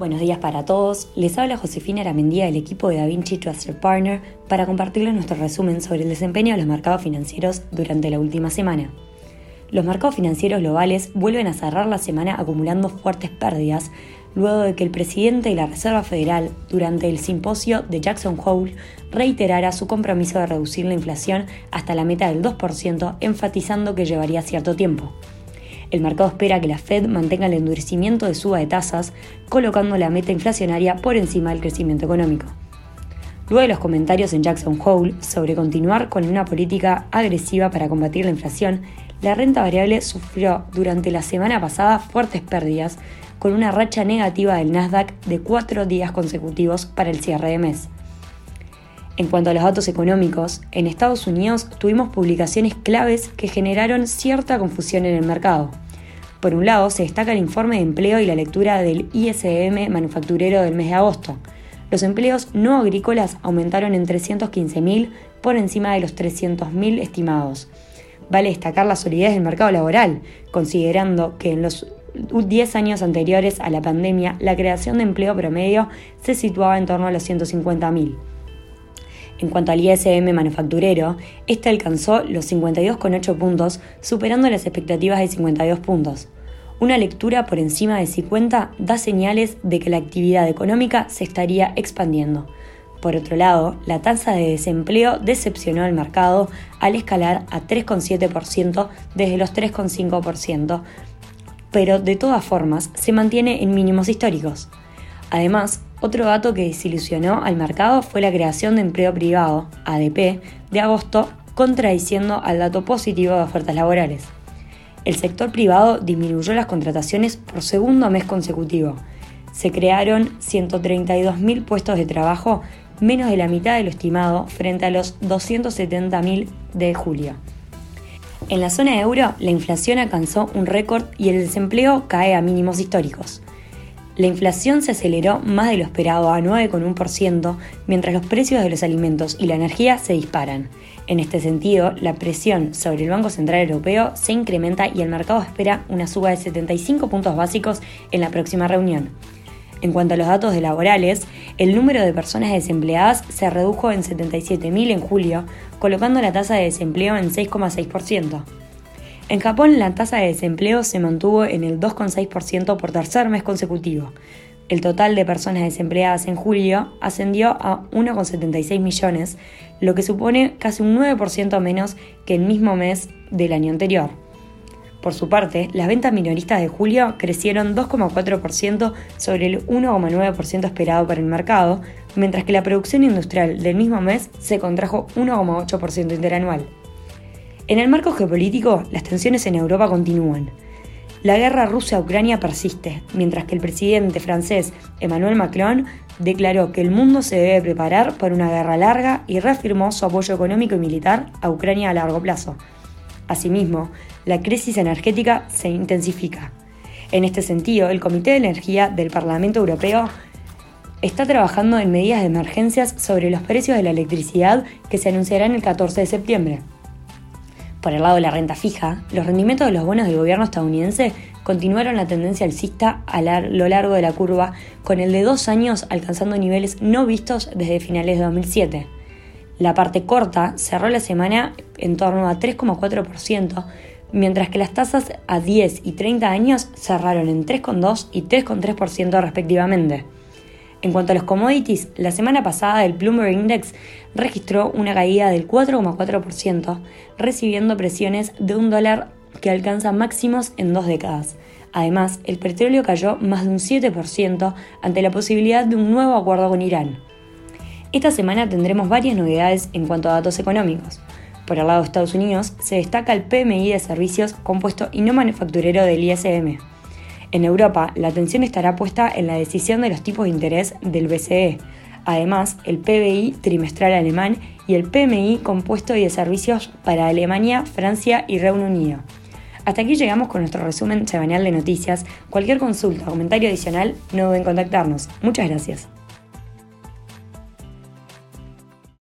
Buenos días para todos. Les habla Josefina Aramendía del equipo de DaVinci Trusted Partner para compartirles nuestro resumen sobre el desempeño de los mercados financieros durante la última semana. Los mercados financieros globales vuelven a cerrar la semana acumulando fuertes pérdidas luego de que el presidente de la Reserva Federal durante el simposio de Jackson Hole reiterara su compromiso de reducir la inflación hasta la meta del 2%, enfatizando que llevaría cierto tiempo. El mercado espera que la Fed mantenga el endurecimiento de suba de tasas, colocando la meta inflacionaria por encima del crecimiento económico. Luego de los comentarios en Jackson Hole sobre continuar con una política agresiva para combatir la inflación, la renta variable sufrió durante la semana pasada fuertes pérdidas, con una racha negativa del Nasdaq de cuatro días consecutivos para el cierre de mes. En cuanto a los datos económicos, en Estados Unidos tuvimos publicaciones claves que generaron cierta confusión en el mercado. Por un lado, se destaca el informe de empleo y la lectura del ISM manufacturero del mes de agosto. Los empleos no agrícolas aumentaron en 315.000 por encima de los 300.000 estimados. Vale destacar la solidez del mercado laboral, considerando que en los 10 años anteriores a la pandemia la creación de empleo promedio se situaba en torno a los 150.000. En cuanto al ISM manufacturero, este alcanzó los 52,8 puntos, superando las expectativas de 52 puntos. Una lectura por encima de 50 da señales de que la actividad económica se estaría expandiendo. Por otro lado, la tasa de desempleo decepcionó al mercado al escalar a 3,7% desde los 3,5%, pero de todas formas se mantiene en mínimos históricos. Además, otro dato que desilusionó al mercado fue la creación de empleo privado, ADP, de agosto, contradiciendo al dato positivo de ofertas laborales. El sector privado disminuyó las contrataciones por segundo mes consecutivo. Se crearon 132.000 puestos de trabajo, menos de la mitad de lo estimado, frente a los 270.000 de julio. En la zona euro, la inflación alcanzó un récord y el desempleo cae a mínimos históricos. La inflación se aceleró más de lo esperado a 9,1%, mientras los precios de los alimentos y la energía se disparan. En este sentido, la presión sobre el Banco Central Europeo se incrementa y el mercado espera una suba de 75 puntos básicos en la próxima reunión. En cuanto a los datos de laborales, el número de personas desempleadas se redujo en 77.000 en julio, colocando la tasa de desempleo en 6,6%. En Japón la tasa de desempleo se mantuvo en el 2,6% por tercer mes consecutivo. El total de personas desempleadas en julio ascendió a 1,76 millones, lo que supone casi un 9% menos que el mismo mes del año anterior. Por su parte, las ventas minoristas de julio crecieron 2,4% sobre el 1,9% esperado para el mercado, mientras que la producción industrial del mismo mes se contrajo 1,8% interanual. En el marco geopolítico, las tensiones en Europa continúan. La guerra Rusia-Ucrania persiste, mientras que el presidente francés Emmanuel Macron declaró que el mundo se debe preparar para una guerra larga y reafirmó su apoyo económico y militar a Ucrania a largo plazo. Asimismo, la crisis energética se intensifica. En este sentido, el Comité de Energía del Parlamento Europeo está trabajando en medidas de emergencias sobre los precios de la electricidad que se anunciarán el 14 de septiembre. Por el lado de la renta fija, los rendimientos de los bonos del gobierno estadounidense continuaron la tendencia alcista a lo largo de la curva, con el de dos años alcanzando niveles no vistos desde finales de 2007. La parte corta cerró la semana en torno a 3,4%, mientras que las tasas a 10 y 30 años cerraron en 3,2 y 3,3% respectivamente. En cuanto a los commodities, la semana pasada el Bloomberg Index registró una caída del 4,4%, recibiendo presiones de un dólar que alcanza máximos en dos décadas. Además, el petróleo cayó más de un 7% ante la posibilidad de un nuevo acuerdo con Irán. Esta semana tendremos varias novedades en cuanto a datos económicos. Por el lado de Estados Unidos, se destaca el PMI de servicios compuesto y no manufacturero del ISM. En Europa, la atención estará puesta en la decisión de los tipos de interés del BCE. Además, el PBI trimestral alemán y el PMI compuesto de servicios para Alemania, Francia y Reino Unido. Hasta aquí llegamos con nuestro resumen semanal de noticias. Cualquier consulta o comentario adicional, no duden en contactarnos. Muchas gracias.